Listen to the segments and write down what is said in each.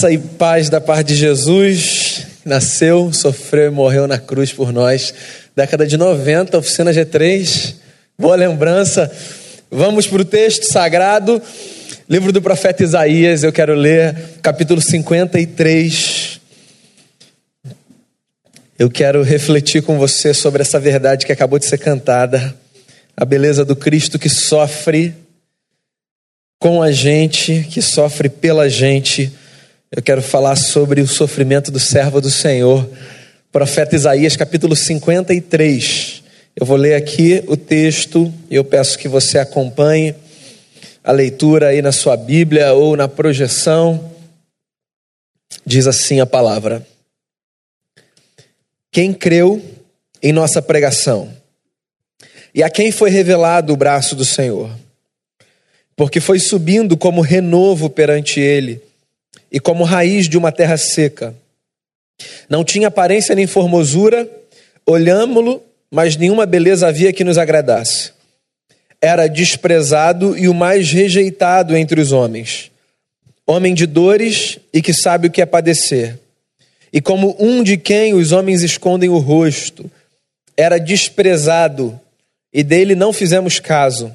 Graça e paz da parte de Jesus, nasceu, sofreu e morreu na cruz por nós. Década de 90, oficina G3, boa lembrança. Vamos para o texto sagrado, livro do profeta Isaías, eu quero ler capítulo 53. Eu quero refletir com você sobre essa verdade que acabou de ser cantada, a beleza do Cristo que sofre com a gente, que sofre pela gente eu quero falar sobre o sofrimento do servo do Senhor, profeta Isaías, capítulo 53. Eu vou ler aqui o texto e eu peço que você acompanhe a leitura aí na sua Bíblia ou na projeção. Diz assim a palavra: Quem creu em nossa pregação e a quem foi revelado o braço do Senhor, porque foi subindo como renovo perante ele e como raiz de uma terra seca. Não tinha aparência nem formosura, olhámo-lo, mas nenhuma beleza havia que nos agradasse. Era desprezado e o mais rejeitado entre os homens. Homem de dores e que sabe o que é padecer. E como um de quem os homens escondem o rosto, era desprezado e dele não fizemos caso.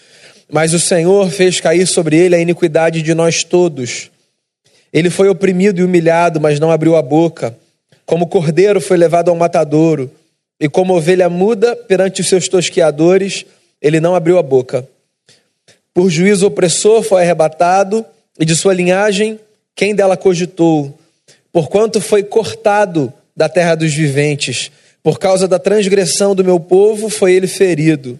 mas o Senhor fez cair sobre ele a iniquidade de nós todos. Ele foi oprimido e humilhado, mas não abriu a boca. Como cordeiro foi levado ao matadouro, e como ovelha muda perante os seus tosqueadores, ele não abriu a boca. Por juízo opressor foi arrebatado, e de sua linhagem, quem dela cogitou? Porquanto foi cortado da terra dos viventes, por causa da transgressão do meu povo foi ele ferido.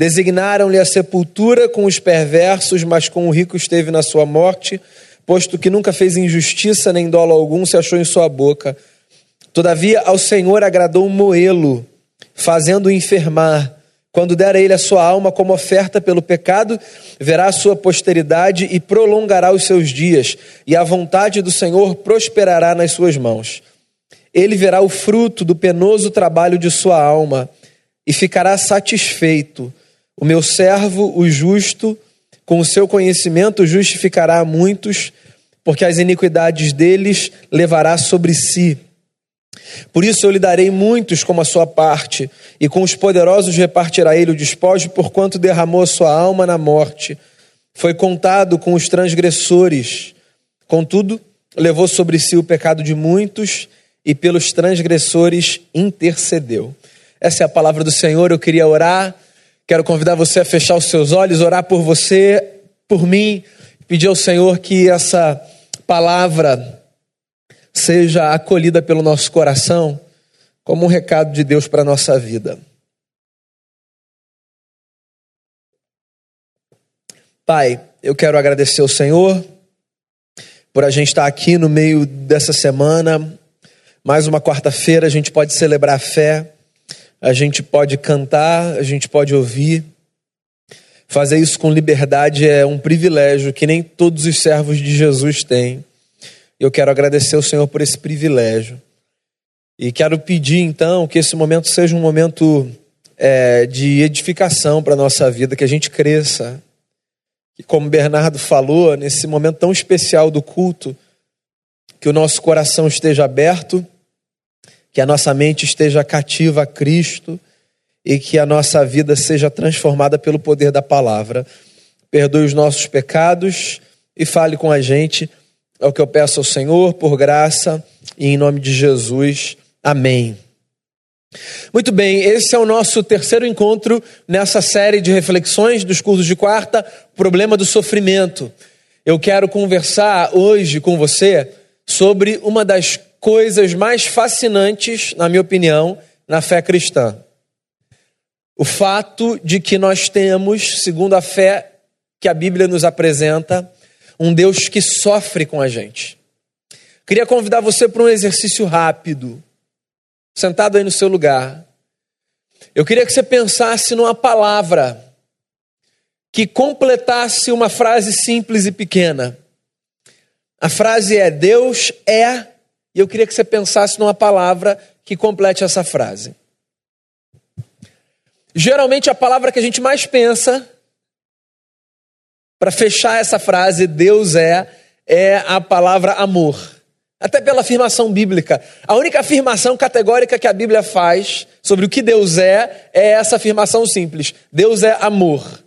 Designaram-lhe a sepultura com os perversos, mas com o rico esteve na sua morte, posto que nunca fez injustiça nem dolo algum se achou em sua boca. Todavia ao Senhor agradou moê-lo, fazendo-o enfermar. Quando der a ele a sua alma como oferta pelo pecado, verá a sua posteridade e prolongará os seus dias, e a vontade do Senhor prosperará nas suas mãos. Ele verá o fruto do penoso trabalho de sua alma e ficará satisfeito. O meu servo, o justo, com o seu conhecimento justificará a muitos, porque as iniquidades deles levará sobre si. Por isso eu lhe darei muitos como a sua parte, e com os poderosos repartirá ele o despojo, porquanto derramou a sua alma na morte. Foi contado com os transgressores. Contudo, levou sobre si o pecado de muitos, e pelos transgressores intercedeu. Essa é a palavra do Senhor. Eu queria orar Quero convidar você a fechar os seus olhos, orar por você, por mim, pedir ao Senhor que essa palavra seja acolhida pelo nosso coração como um recado de Deus para a nossa vida. Pai, eu quero agradecer ao Senhor por a gente estar aqui no meio dessa semana. Mais uma quarta-feira, a gente pode celebrar a fé a gente pode cantar, a gente pode ouvir. Fazer isso com liberdade é um privilégio que nem todos os servos de Jesus têm. Eu quero agradecer ao Senhor por esse privilégio. E quero pedir então que esse momento seja um momento é, de edificação para a nossa vida, que a gente cresça. E como Bernardo falou, nesse momento tão especial do culto, que o nosso coração esteja aberto que a nossa mente esteja cativa a Cristo e que a nossa vida seja transformada pelo poder da palavra. Perdoe os nossos pecados e fale com a gente. É o que eu peço ao Senhor, por graça e em nome de Jesus. Amém. Muito bem, esse é o nosso terceiro encontro nessa série de reflexões dos cursos de quarta, Problema do Sofrimento. Eu quero conversar hoje com você sobre uma das coisas mais fascinantes, na minha opinião, na fé cristã. O fato de que nós temos, segundo a fé que a Bíblia nos apresenta, um Deus que sofre com a gente. Queria convidar você para um exercício rápido, sentado aí no seu lugar. Eu queria que você pensasse numa palavra que completasse uma frase simples e pequena. A frase é: Deus é, e eu queria que você pensasse numa palavra que complete essa frase. Geralmente a palavra que a gente mais pensa para fechar essa frase, Deus é, é a palavra amor. Até pela afirmação bíblica. A única afirmação categórica que a Bíblia faz sobre o que Deus é, é essa afirmação simples: Deus é amor.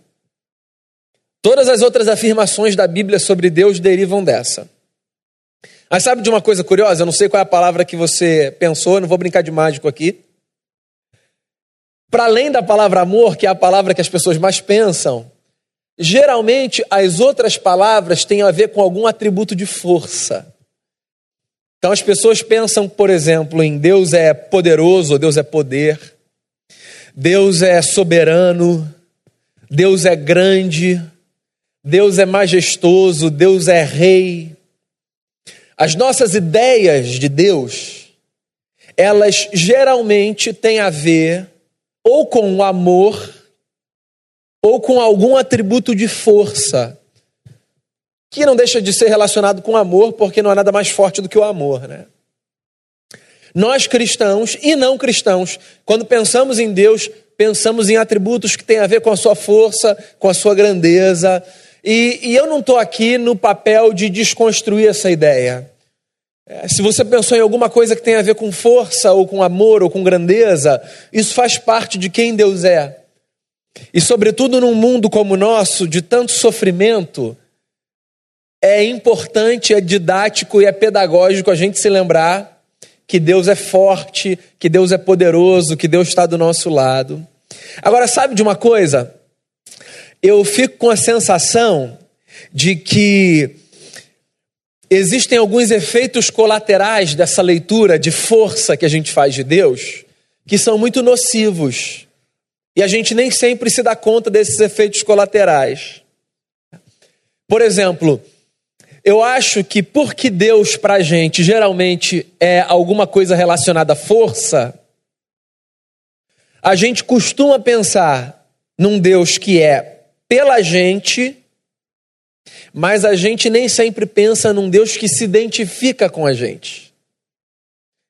Todas as outras afirmações da Bíblia sobre Deus derivam dessa. Mas sabe de uma coisa curiosa? Eu não sei qual é a palavra que você pensou, não vou brincar de mágico aqui. Para além da palavra amor, que é a palavra que as pessoas mais pensam, Geralmente, as outras palavras têm a ver com algum atributo de força. Então, as pessoas pensam, por exemplo, em Deus é poderoso, Deus é poder, Deus é soberano, Deus é grande, Deus é majestoso, Deus é rei. As nossas ideias de Deus, elas geralmente têm a ver ou com o amor, ou com algum atributo de força, que não deixa de ser relacionado com amor, porque não há nada mais forte do que o amor, né? Nós cristãos e não cristãos, quando pensamos em Deus, pensamos em atributos que têm a ver com a sua força, com a sua grandeza. E, e eu não estou aqui no papel de desconstruir essa ideia. É, se você pensou em alguma coisa que tem a ver com força, ou com amor, ou com grandeza, isso faz parte de quem Deus é. E, sobretudo, num mundo como o nosso, de tanto sofrimento, é importante, é didático e é pedagógico a gente se lembrar que Deus é forte, que Deus é poderoso, que Deus está do nosso lado. Agora, sabe de uma coisa? Eu fico com a sensação de que existem alguns efeitos colaterais dessa leitura de força que a gente faz de Deus que são muito nocivos. E a gente nem sempre se dá conta desses efeitos colaterais. Por exemplo, eu acho que porque Deus para a gente geralmente é alguma coisa relacionada à força, a gente costuma pensar num Deus que é pela gente, mas a gente nem sempre pensa num Deus que se identifica com a gente.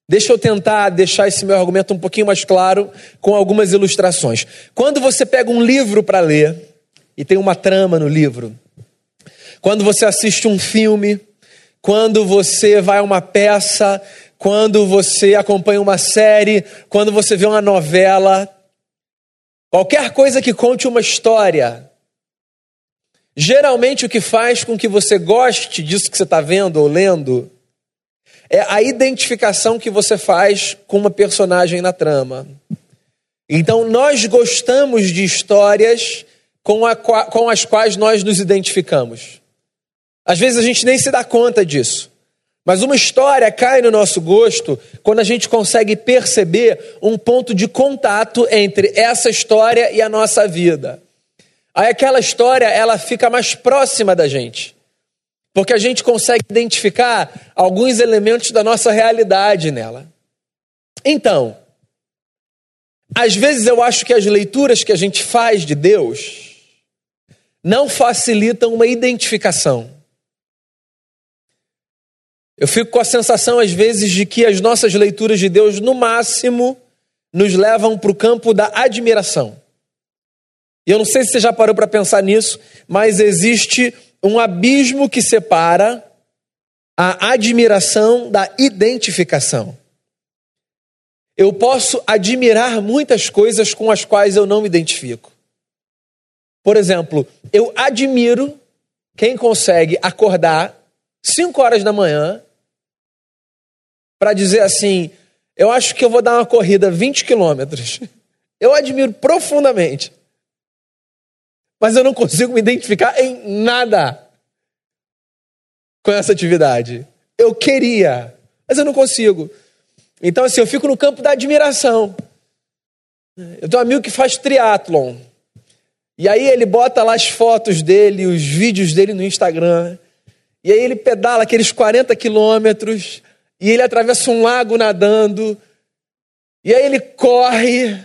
Deixa eu tentar deixar esse meu argumento um pouquinho mais claro com algumas ilustrações. Quando você pega um livro para ler, e tem uma trama no livro, quando você assiste um filme, quando você vai a uma peça, quando você acompanha uma série, quando você vê uma novela, qualquer coisa que conte uma história, geralmente o que faz com que você goste disso que você está vendo ou lendo é a identificação que você faz com uma personagem na trama. Então, nós gostamos de histórias com, a, com as quais nós nos identificamos. Às vezes a gente nem se dá conta disso. Mas uma história cai no nosso gosto quando a gente consegue perceber um ponto de contato entre essa história e a nossa vida. Aí aquela história ela fica mais próxima da gente. Porque a gente consegue identificar alguns elementos da nossa realidade nela. Então, às vezes eu acho que as leituras que a gente faz de Deus não facilitam uma identificação. Eu fico com a sensação, às vezes, de que as nossas leituras de Deus, no máximo, nos levam para o campo da admiração. E eu não sei se você já parou para pensar nisso, mas existe um abismo que separa a admiração da identificação. Eu posso admirar muitas coisas com as quais eu não me identifico. Por exemplo, eu admiro quem consegue acordar 5 horas da manhã para dizer assim: eu acho que eu vou dar uma corrida 20 quilômetros. Eu admiro profundamente mas eu não consigo me identificar em nada com essa atividade. Eu queria, mas eu não consigo. Então, assim, eu fico no campo da admiração. Eu tenho um amigo que faz triatlon. E aí ele bota lá as fotos dele, os vídeos dele no Instagram. E aí ele pedala aqueles 40 quilômetros, e ele atravessa um lago nadando, e aí ele corre.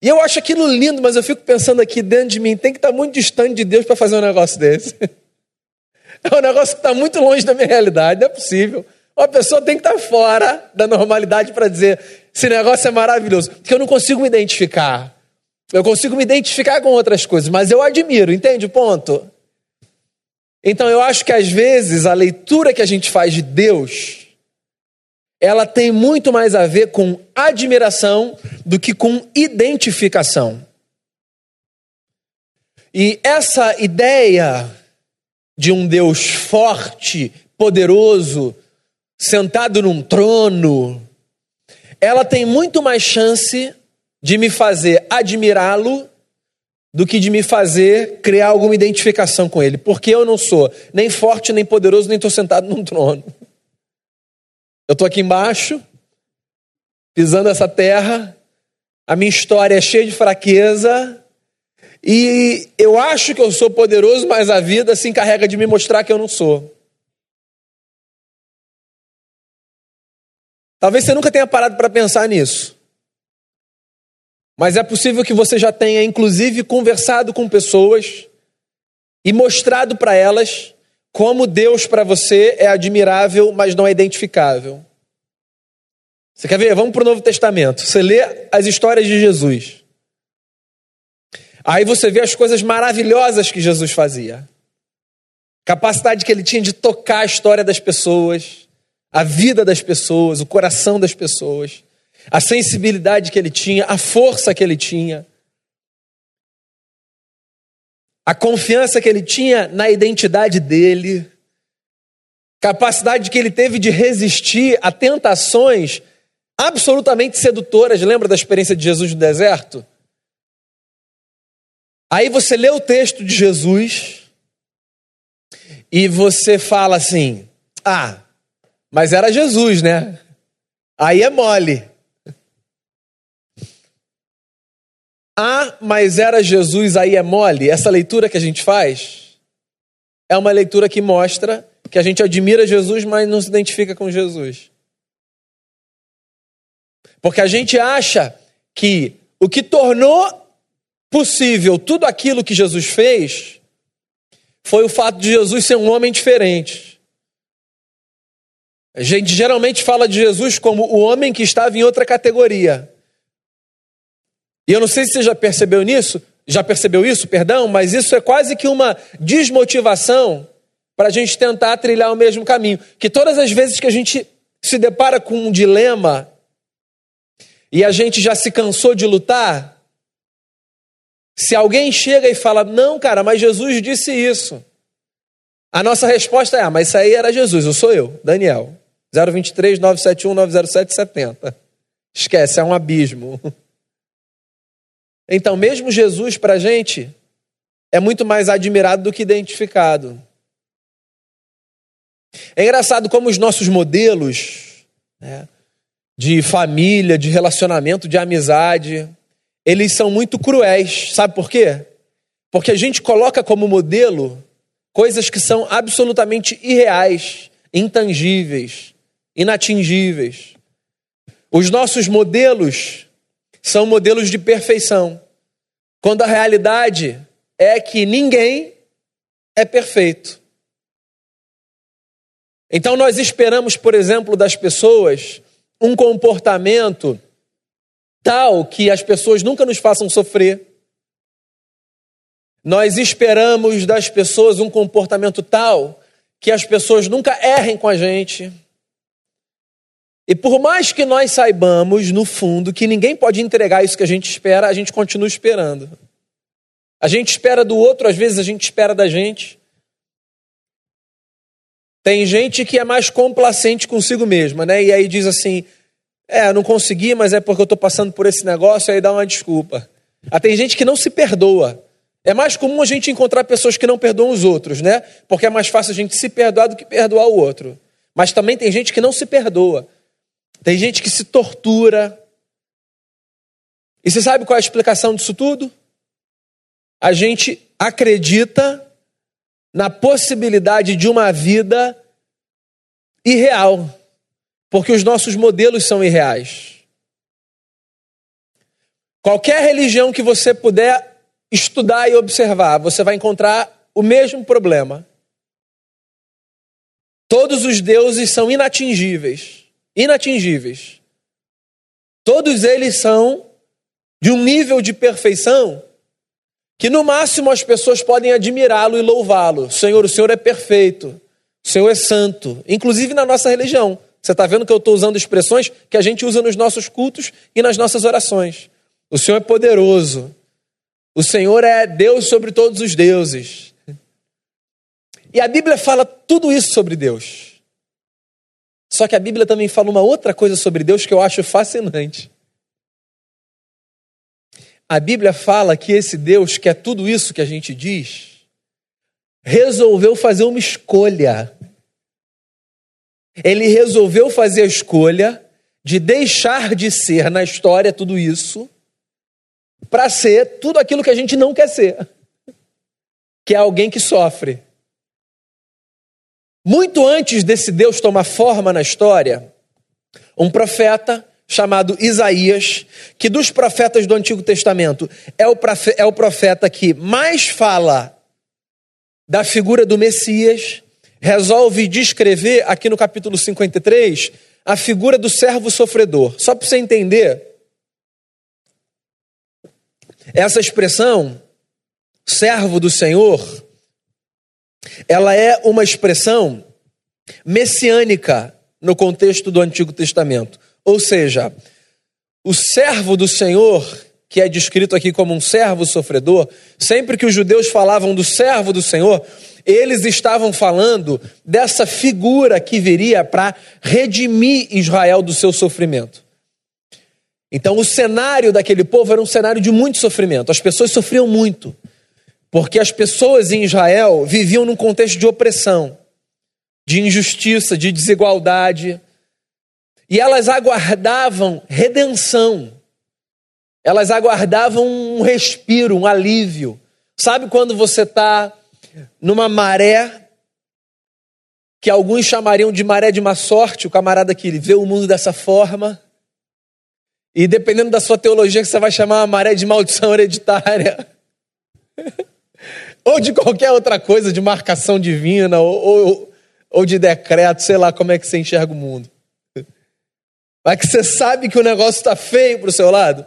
E eu acho aquilo lindo, mas eu fico pensando aqui dentro de mim, tem que estar muito distante de Deus para fazer um negócio desse. É um negócio que está muito longe da minha realidade, não é possível. Uma pessoa tem que estar fora da normalidade para dizer: esse negócio é maravilhoso. Porque eu não consigo me identificar. Eu consigo me identificar com outras coisas, mas eu admiro, entende o ponto? Então eu acho que às vezes a leitura que a gente faz de Deus, ela tem muito mais a ver com admiração do que com identificação. E essa ideia de um Deus forte, poderoso, sentado num trono, ela tem muito mais chance de me fazer admirá-lo do que de me fazer criar alguma identificação com ele, porque eu não sou nem forte, nem poderoso, nem estou sentado num trono. Eu estou aqui embaixo, pisando essa terra, a minha história é cheia de fraqueza, e eu acho que eu sou poderoso, mas a vida se encarrega de me mostrar que eu não sou. Talvez você nunca tenha parado para pensar nisso. Mas é possível que você já tenha, inclusive, conversado com pessoas e mostrado para elas como Deus para você é admirável, mas não é identificável. Você quer ver? Vamos para o Novo Testamento. Você lê as histórias de Jesus. Aí você vê as coisas maravilhosas que Jesus fazia. Capacidade que ele tinha de tocar a história das pessoas, a vida das pessoas, o coração das pessoas a sensibilidade que ele tinha, a força que ele tinha, a confiança que ele tinha na identidade dele, capacidade que ele teve de resistir a tentações absolutamente sedutoras. Lembra da experiência de Jesus no deserto? Aí você lê o texto de Jesus e você fala assim: ah, mas era Jesus, né? Aí é mole. Ah, mas era Jesus, aí é mole. Essa leitura que a gente faz é uma leitura que mostra que a gente admira Jesus, mas não se identifica com Jesus. Porque a gente acha que o que tornou possível tudo aquilo que Jesus fez foi o fato de Jesus ser um homem diferente. A gente geralmente fala de Jesus como o homem que estava em outra categoria. E eu não sei se você já percebeu nisso, já percebeu isso, perdão, mas isso é quase que uma desmotivação para a gente tentar trilhar o mesmo caminho. Que todas as vezes que a gente se depara com um dilema e a gente já se cansou de lutar, se alguém chega e fala, não, cara, mas Jesus disse isso. A nossa resposta é, ah, mas isso aí era Jesus, eu sou eu, Daniel. 023 971 907 70. Esquece, é um abismo. Então, mesmo Jesus para a gente é muito mais admirado do que identificado. É engraçado como os nossos modelos né, de família, de relacionamento, de amizade, eles são muito cruéis. Sabe por quê? Porque a gente coloca como modelo coisas que são absolutamente irreais, intangíveis, inatingíveis. Os nossos modelos são modelos de perfeição, quando a realidade é que ninguém é perfeito. Então nós esperamos, por exemplo, das pessoas um comportamento tal que as pessoas nunca nos façam sofrer. Nós esperamos das pessoas um comportamento tal que as pessoas nunca errem com a gente. E por mais que nós saibamos, no fundo, que ninguém pode entregar isso que a gente espera, a gente continua esperando. A gente espera do outro, às vezes a gente espera da gente. Tem gente que é mais complacente consigo mesma, né? E aí diz assim: é, não consegui, mas é porque eu estou passando por esse negócio, aí dá uma desculpa. Ah, tem gente que não se perdoa. É mais comum a gente encontrar pessoas que não perdoam os outros, né? Porque é mais fácil a gente se perdoar do que perdoar o outro. Mas também tem gente que não se perdoa. Tem gente que se tortura. E você sabe qual é a explicação disso tudo? A gente acredita na possibilidade de uma vida irreal, porque os nossos modelos são irreais. Qualquer religião que você puder estudar e observar, você vai encontrar o mesmo problema. Todos os deuses são inatingíveis. Inatingíveis. Todos eles são de um nível de perfeição que no máximo as pessoas podem admirá-lo e louvá-lo. Senhor, o Senhor é perfeito. O Senhor é santo. Inclusive na nossa religião. Você está vendo que eu estou usando expressões que a gente usa nos nossos cultos e nas nossas orações. O Senhor é poderoso. O Senhor é Deus sobre todos os deuses. E a Bíblia fala tudo isso sobre Deus. Só que a Bíblia também fala uma outra coisa sobre Deus que eu acho fascinante. A Bíblia fala que esse Deus, que é tudo isso que a gente diz, resolveu fazer uma escolha. Ele resolveu fazer a escolha de deixar de ser na história tudo isso para ser tudo aquilo que a gente não quer ser, que é alguém que sofre. Muito antes desse Deus tomar forma na história, um profeta chamado Isaías, que dos profetas do Antigo Testamento é o, é o profeta que mais fala da figura do Messias, resolve descrever aqui no capítulo 53 a figura do servo sofredor. Só para você entender, essa expressão, servo do Senhor, ela é uma expressão messiânica no contexto do Antigo Testamento. Ou seja, o servo do Senhor, que é descrito aqui como um servo sofredor, sempre que os judeus falavam do servo do Senhor, eles estavam falando dessa figura que viria para redimir Israel do seu sofrimento. Então, o cenário daquele povo era um cenário de muito sofrimento. As pessoas sofriam muito, porque as pessoas em Israel viviam num contexto de opressão, de injustiça, de desigualdade. E elas aguardavam redenção. Elas aguardavam um respiro, um alívio. Sabe quando você está numa maré que alguns chamariam de maré de má sorte, o camarada que vê o mundo dessa forma, e dependendo da sua teologia, que você vai chamar uma maré de maldição hereditária. ou de qualquer outra coisa, de marcação divina, ou, ou, ou de decreto, sei lá como é que você enxerga o mundo. Mas que você sabe que o negócio está feio para o seu lado.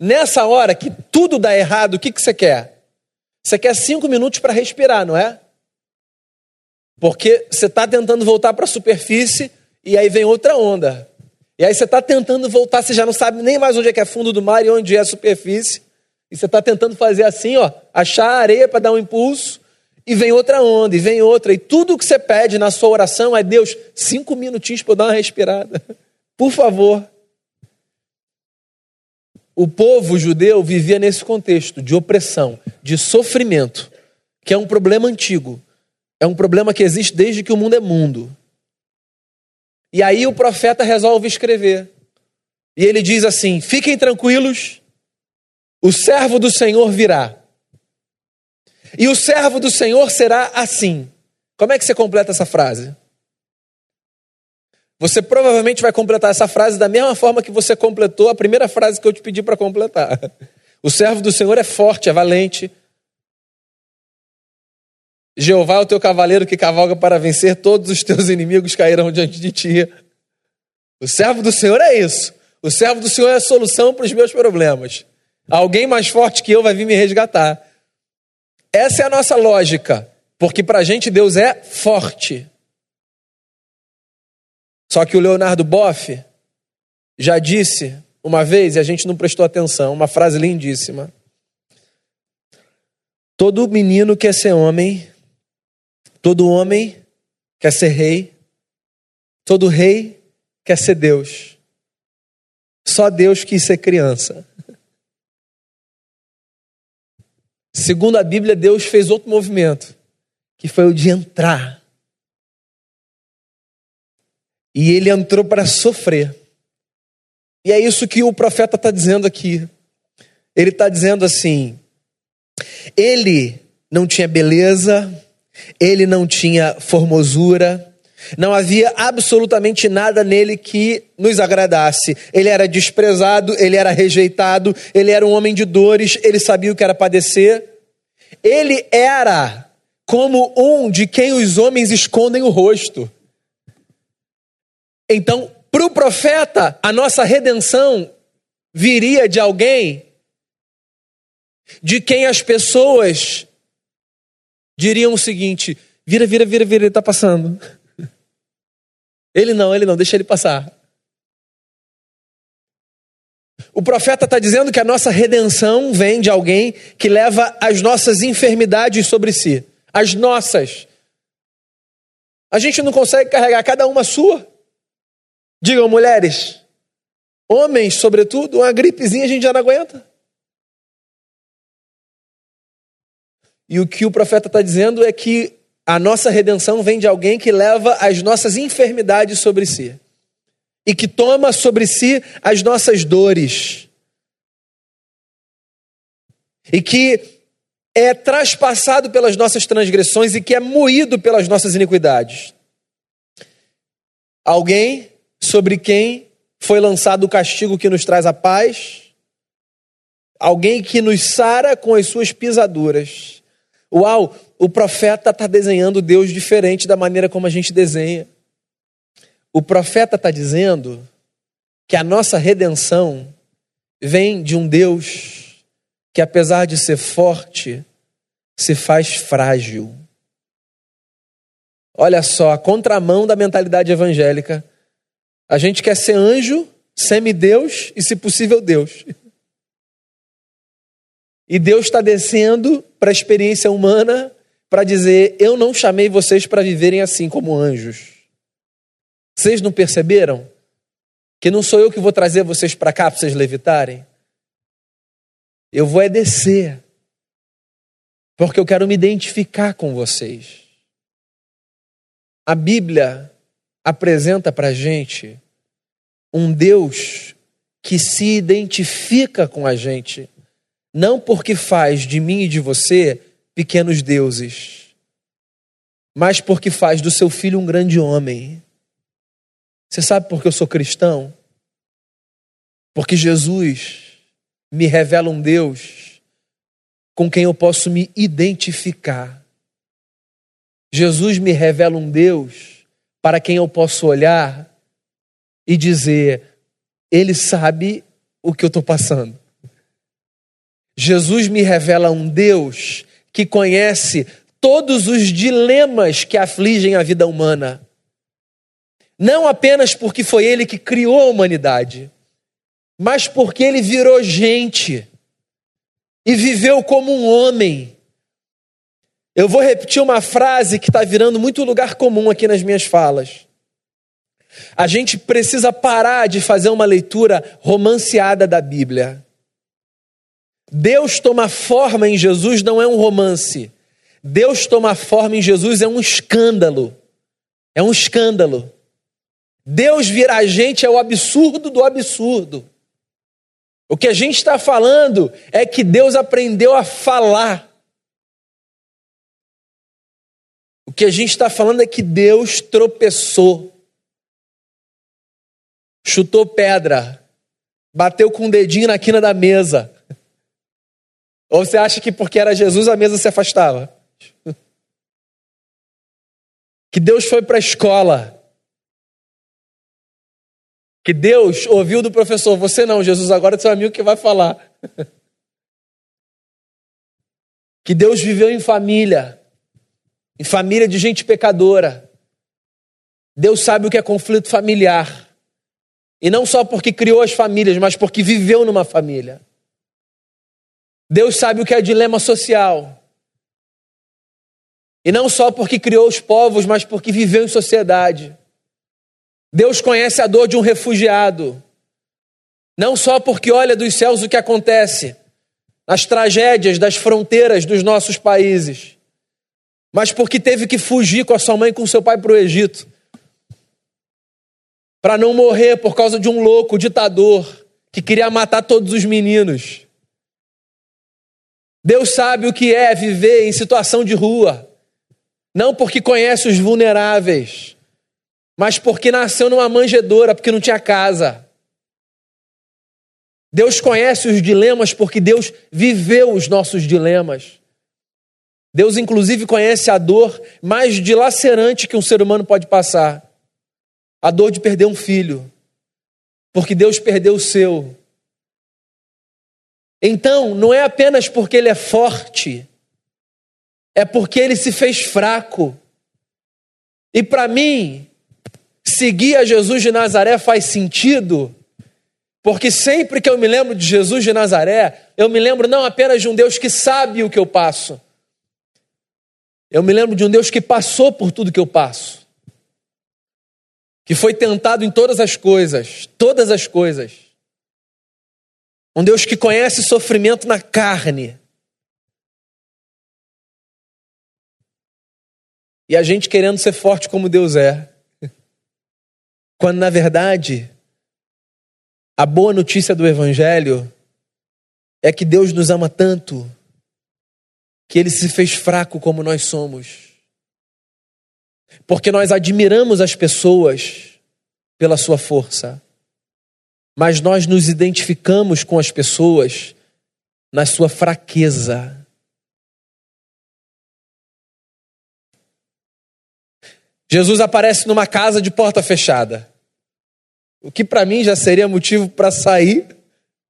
Nessa hora que tudo dá errado, o que, que você quer? Você quer cinco minutos para respirar, não é? Porque você está tentando voltar para a superfície e aí vem outra onda. E aí você está tentando voltar, você já não sabe nem mais onde é que é fundo do mar e onde é a superfície. E você está tentando fazer assim, ó, achar a areia para dar um impulso. E vem outra onda, e vem outra. E tudo que você pede na sua oração é Deus, cinco minutinhos para dar uma respirada. Por favor. O povo judeu vivia nesse contexto de opressão, de sofrimento, que é um problema antigo. É um problema que existe desde que o mundo é mundo. E aí o profeta resolve escrever. E ele diz assim: Fiquem tranquilos, o servo do Senhor virá. E o servo do Senhor será assim. Como é que você completa essa frase? Você provavelmente vai completar essa frase da mesma forma que você completou a primeira frase que eu te pedi para completar. O servo do Senhor é forte, é valente, Jeová é o teu cavaleiro que cavalga para vencer, todos os teus inimigos cairão diante de ti. O servo do Senhor é isso. O servo do Senhor é a solução para os meus problemas. Alguém mais forte que eu vai vir me resgatar. Essa é a nossa lógica, porque para a gente Deus é forte. Só que o Leonardo Boff já disse uma vez, e a gente não prestou atenção, uma frase lindíssima. Todo menino quer ser homem Todo homem quer ser rei, todo rei quer ser Deus. Só Deus quis ser criança. Segundo a Bíblia, Deus fez outro movimento, que foi o de entrar. E ele entrou para sofrer. E é isso que o profeta está dizendo aqui. Ele está dizendo assim: ele não tinha beleza, Ele não tinha formosura, não havia absolutamente nada nele que nos agradasse. Ele era desprezado, ele era rejeitado, ele era um homem de dores, ele sabia o que era padecer. Ele era como um de quem os homens escondem o rosto. Então, para o profeta, a nossa redenção viria de alguém de quem as pessoas diriam o seguinte: vira, vira, vira, vira, ele está passando. Ele não, ele não, deixa ele passar. O profeta está dizendo que a nossa redenção vem de alguém que leva as nossas enfermidades sobre si. As nossas. A gente não consegue carregar cada uma sua. Digam, mulheres. Homens, sobretudo, uma gripezinha a gente já não aguenta. E o que o profeta está dizendo é que a nossa redenção vem de alguém que leva as nossas enfermidades sobre si e que toma sobre si as nossas dores e que é traspassado pelas nossas transgressões e que é moído pelas nossas iniquidades. Alguém sobre quem foi lançado o castigo que nos traz a paz, alguém que nos sara com as suas pisaduras. Uau, o profeta está desenhando Deus diferente da maneira como a gente desenha. O profeta está dizendo que a nossa redenção vem de um Deus que, apesar de ser forte, se faz frágil. Olha só, a contramão da mentalidade evangélica. A gente quer ser anjo, semideus e, se possível, Deus. E Deus está descendo para a experiência humana para dizer: Eu não chamei vocês para viverem assim como anjos. Vocês não perceberam? Que não sou eu que vou trazer vocês para cá para vocês levitarem? Eu vou é descer. Porque eu quero me identificar com vocês. A Bíblia apresenta para a gente um Deus que se identifica com a gente, não porque faz de mim e de você pequenos deuses, mas porque faz do seu filho um grande homem. Você sabe por que eu sou cristão? Porque Jesus me revela um Deus com quem eu posso me identificar. Jesus me revela um Deus para quem eu posso olhar e dizer: Ele sabe o que eu estou passando. Jesus me revela um Deus que conhece todos os dilemas que afligem a vida humana. Não apenas porque foi ele que criou a humanidade, mas porque ele virou gente e viveu como um homem. Eu vou repetir uma frase que está virando muito lugar comum aqui nas minhas falas. A gente precisa parar de fazer uma leitura romanceada da Bíblia. Deus toma forma em Jesus não é um romance. Deus toma forma em Jesus é um escândalo. É um escândalo. Deus virar gente é o absurdo do absurdo. O que a gente está falando é que Deus aprendeu a falar. O que a gente está falando é que Deus tropeçou, chutou pedra, bateu com o dedinho na quina da mesa. Ou você acha que porque era Jesus a mesa se afastava? Que Deus foi para a escola. Que Deus ouviu do professor, você não, Jesus, agora é seu amigo que vai falar. Que Deus viveu em família, em família de gente pecadora. Deus sabe o que é conflito familiar. E não só porque criou as famílias, mas porque viveu numa família. Deus sabe o que é dilema social. E não só porque criou os povos, mas porque viveu em sociedade. Deus conhece a dor de um refugiado. Não só porque olha dos céus o que acontece nas tragédias das fronteiras dos nossos países, mas porque teve que fugir com a sua mãe e com seu pai para o Egito. Para não morrer por causa de um louco ditador que queria matar todos os meninos. Deus sabe o que é viver em situação de rua. Não porque conhece os vulneráveis, mas porque nasceu numa manjedoura, porque não tinha casa. Deus conhece os dilemas porque Deus viveu os nossos dilemas. Deus, inclusive, conhece a dor mais dilacerante que um ser humano pode passar a dor de perder um filho, porque Deus perdeu o seu. Então, não é apenas porque ele é forte, é porque ele se fez fraco. E para mim, seguir a Jesus de Nazaré faz sentido, porque sempre que eu me lembro de Jesus de Nazaré, eu me lembro não apenas de um Deus que sabe o que eu passo, eu me lembro de um Deus que passou por tudo que eu passo, que foi tentado em todas as coisas, todas as coisas. Um Deus que conhece sofrimento na carne E a gente querendo ser forte como Deus é. Quando na verdade, a boa notícia do Evangelho é que Deus nos ama tanto que ele se fez fraco como nós somos. Porque nós admiramos as pessoas pela sua força, mas nós nos identificamos com as pessoas na sua fraqueza. Jesus aparece numa casa de porta fechada. O que para mim já seria motivo para sair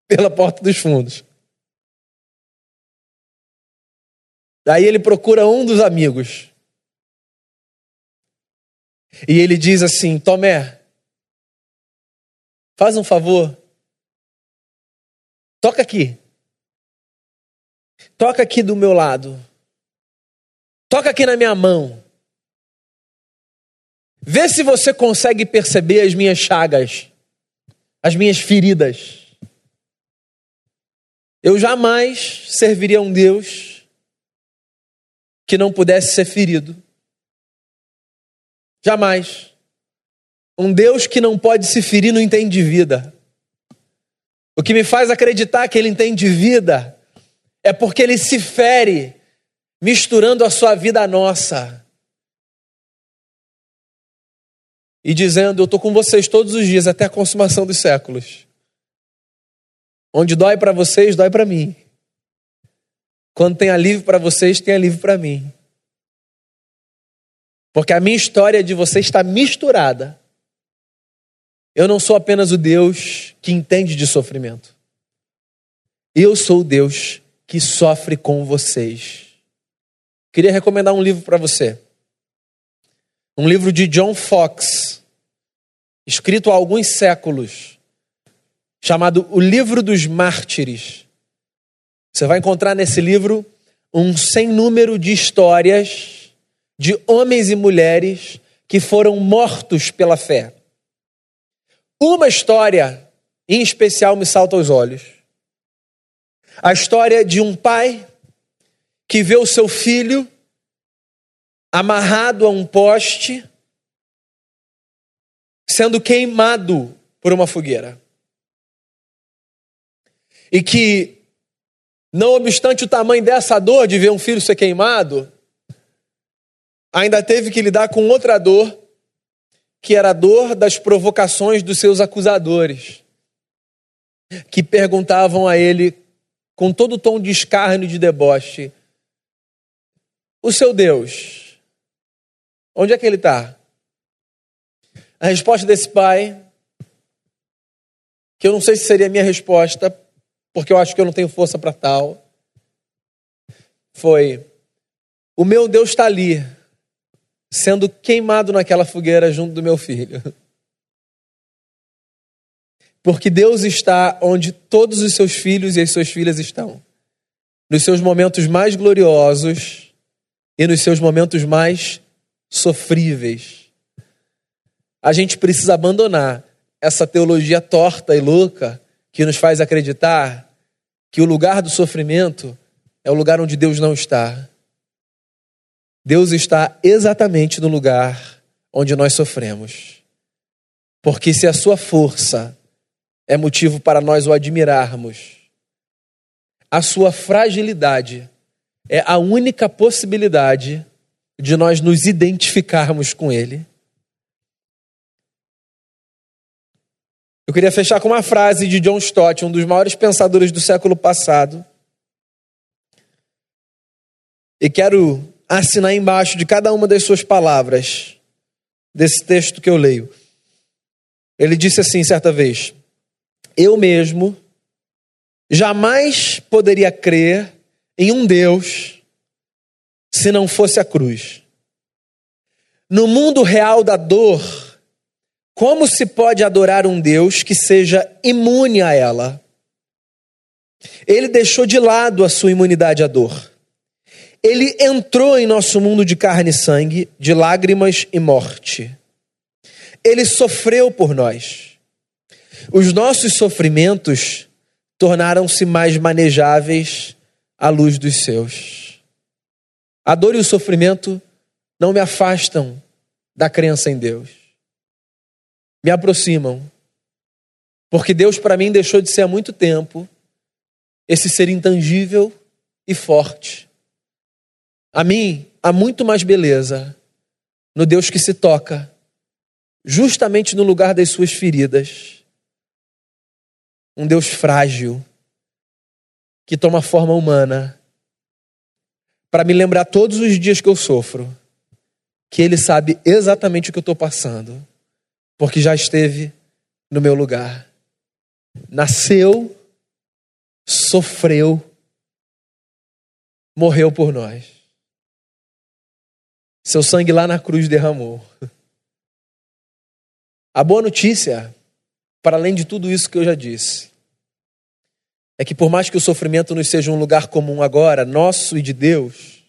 pela porta dos fundos. Daí ele procura um dos amigos. E ele diz assim: Tomé, faz um favor. Toca aqui. Toca aqui do meu lado. Toca aqui na minha mão. Vê se você consegue perceber as minhas chagas, as minhas feridas. Eu jamais serviria a um Deus que não pudesse ser ferido. Jamais. Um Deus que não pode se ferir não entende vida. O que me faz acreditar que ele entende vida é porque ele se fere misturando a sua vida à nossa. e dizendo: Eu estou com vocês todos os dias até a consumação dos séculos. Onde dói para vocês, dói para mim. Quando tem alívio para vocês, tem alívio para mim. Porque a minha história de vocês está misturada. Eu não sou apenas o Deus que entende de sofrimento. Eu sou o Deus que sofre com vocês. Queria recomendar um livro para você um livro de John Fox, escrito há alguns séculos, chamado O Livro dos Mártires. Você vai encontrar nesse livro um sem número de histórias de homens e mulheres que foram mortos pela fé. Uma história em especial me salta aos olhos. A história de um pai que vê o seu filho amarrado a um poste, sendo queimado por uma fogueira. E que, não obstante o tamanho dessa dor de ver um filho ser queimado, ainda teve que lidar com outra dor, que era a dor das provocações dos seus acusadores, que perguntavam a ele, com todo o tom de escárnio e de deboche: O seu Deus Onde é que ele está? A resposta desse pai, que eu não sei se seria a minha resposta, porque eu acho que eu não tenho força para tal, foi: O meu Deus está ali, sendo queimado naquela fogueira junto do meu filho. Porque Deus está onde todos os seus filhos e as suas filhas estão. Nos seus momentos mais gloriosos e nos seus momentos mais sofríveis. A gente precisa abandonar essa teologia torta e louca que nos faz acreditar que o lugar do sofrimento é o lugar onde Deus não está. Deus está exatamente no lugar onde nós sofremos. Porque se a sua força é motivo para nós o admirarmos, a sua fragilidade é a única possibilidade de nós nos identificarmos com Ele. Eu queria fechar com uma frase de John Stott, um dos maiores pensadores do século passado. E quero assinar embaixo de cada uma das suas palavras, desse texto que eu leio. Ele disse assim certa vez: Eu mesmo jamais poderia crer em um Deus se não fosse a cruz. No mundo real da dor, como se pode adorar um Deus que seja imune a ela? Ele deixou de lado a sua imunidade à dor. Ele entrou em nosso mundo de carne e sangue, de lágrimas e morte. Ele sofreu por nós. Os nossos sofrimentos tornaram-se mais manejáveis à luz dos seus. A dor e o sofrimento não me afastam da crença em Deus. Me aproximam. Porque Deus para mim deixou de ser há muito tempo esse ser intangível e forte. A mim há muito mais beleza no Deus que se toca justamente no lugar das suas feridas. Um Deus frágil que toma forma humana para me lembrar todos os dias que eu sofro que Ele sabe exatamente o que eu estou passando, porque já esteve no meu lugar. Nasceu, sofreu, morreu por nós. Seu sangue lá na cruz derramou. A boa notícia, para além de tudo isso que eu já disse, é que por mais que o sofrimento nos seja um lugar comum agora, nosso e de Deus,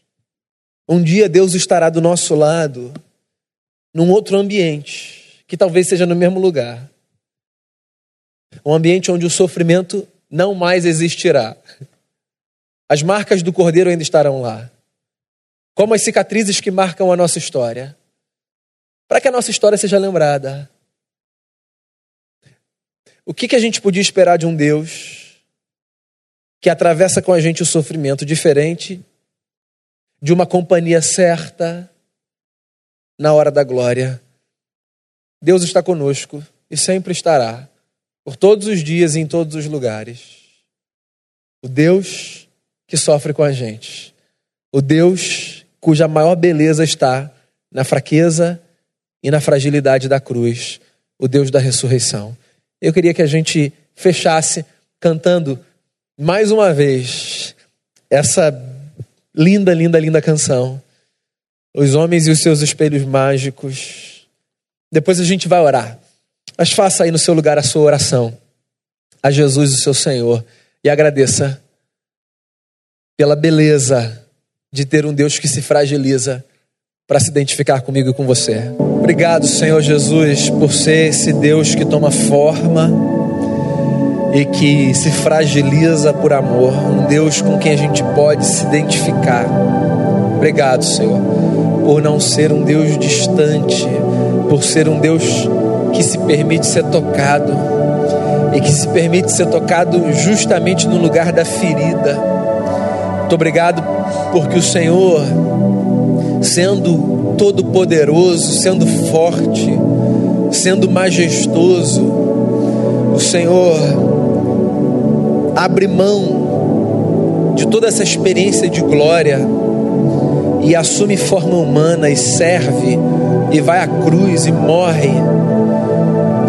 um dia Deus estará do nosso lado, num outro ambiente, que talvez seja no mesmo lugar. Um ambiente onde o sofrimento não mais existirá. As marcas do cordeiro ainda estarão lá, como as cicatrizes que marcam a nossa história, para que a nossa história seja lembrada. O que, que a gente podia esperar de um Deus que atravessa com a gente o sofrimento diferente de uma companhia certa na hora da glória? Deus está conosco e sempre estará, por todos os dias e em todos os lugares. O Deus que sofre com a gente. O Deus cuja maior beleza está na fraqueza e na fragilidade da cruz. O Deus da ressurreição. Eu queria que a gente fechasse cantando mais uma vez essa linda, linda, linda canção. Os homens e os seus espelhos mágicos. Depois a gente vai orar. Mas faça aí no seu lugar a sua oração a Jesus, o seu Senhor, e agradeça pela beleza de ter um Deus que se fragiliza para se identificar comigo e com você. Obrigado, Senhor Jesus, por ser esse Deus que toma forma e que se fragiliza por amor, um Deus com quem a gente pode se identificar. Obrigado, Senhor, por não ser um Deus distante, por ser um Deus que se permite ser tocado e que se permite ser tocado justamente no lugar da ferida. Muito obrigado porque o Senhor, sendo todo-poderoso, sendo forte, sendo majestoso. O Senhor abre mão de toda essa experiência de glória e assume forma humana e serve e vai à cruz e morre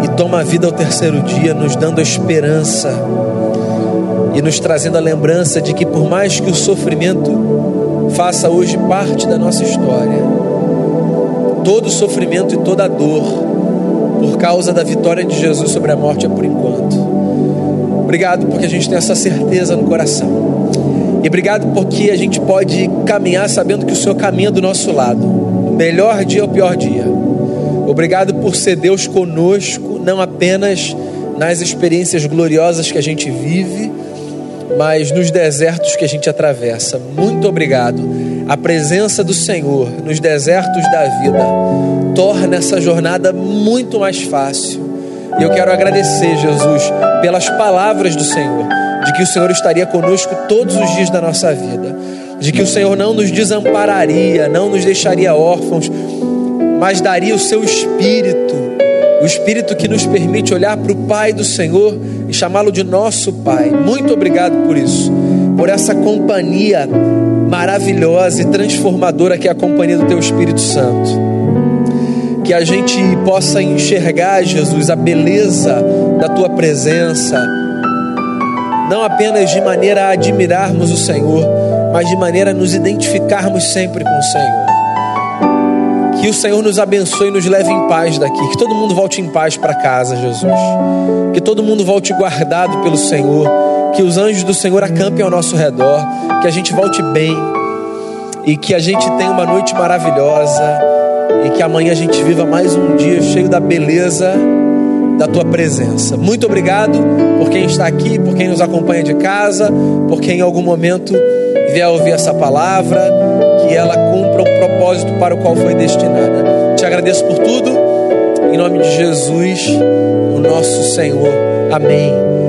e toma a vida ao terceiro dia, nos dando a esperança e nos trazendo a lembrança de que por mais que o sofrimento faça hoje parte da nossa história, todo sofrimento e toda dor por causa da vitória de Jesus sobre a morte é por enquanto. Obrigado porque a gente tem essa certeza no coração. E obrigado porque a gente pode caminhar sabendo que o Senhor caminha do nosso lado, melhor dia ou pior dia. Obrigado por ser Deus conosco, não apenas nas experiências gloriosas que a gente vive, mas nos desertos que a gente atravessa. Muito obrigado a presença do Senhor nos desertos da vida torna essa jornada muito mais fácil. E eu quero agradecer, Jesus, pelas palavras do Senhor, de que o Senhor estaria conosco todos os dias da nossa vida. de que o Senhor não nos desampararia, não nos deixaria órfãos, mas daria o seu espírito, o espírito que nos permite olhar para o Pai do Senhor chamá-lo de nosso Pai. Muito obrigado por isso, por essa companhia maravilhosa e transformadora que é a companhia do Teu Espírito Santo. Que a gente possa enxergar, Jesus, a beleza da Tua presença, não apenas de maneira a admirarmos o Senhor, mas de maneira a nos identificarmos sempre com o Senhor. Que o Senhor nos abençoe e nos leve em paz daqui. Que todo mundo volte em paz para casa, Jesus. Que todo mundo volte guardado pelo Senhor. Que os anjos do Senhor acampem ao nosso redor. Que a gente volte bem. E que a gente tenha uma noite maravilhosa. E que amanhã a gente viva mais um dia cheio da beleza da tua presença. Muito obrigado por quem está aqui, por quem nos acompanha de casa, por quem em algum momento vier ouvir essa palavra, ela cumpra o propósito para o qual foi destinada. Te agradeço por tudo, em nome de Jesus, o nosso Senhor. Amém.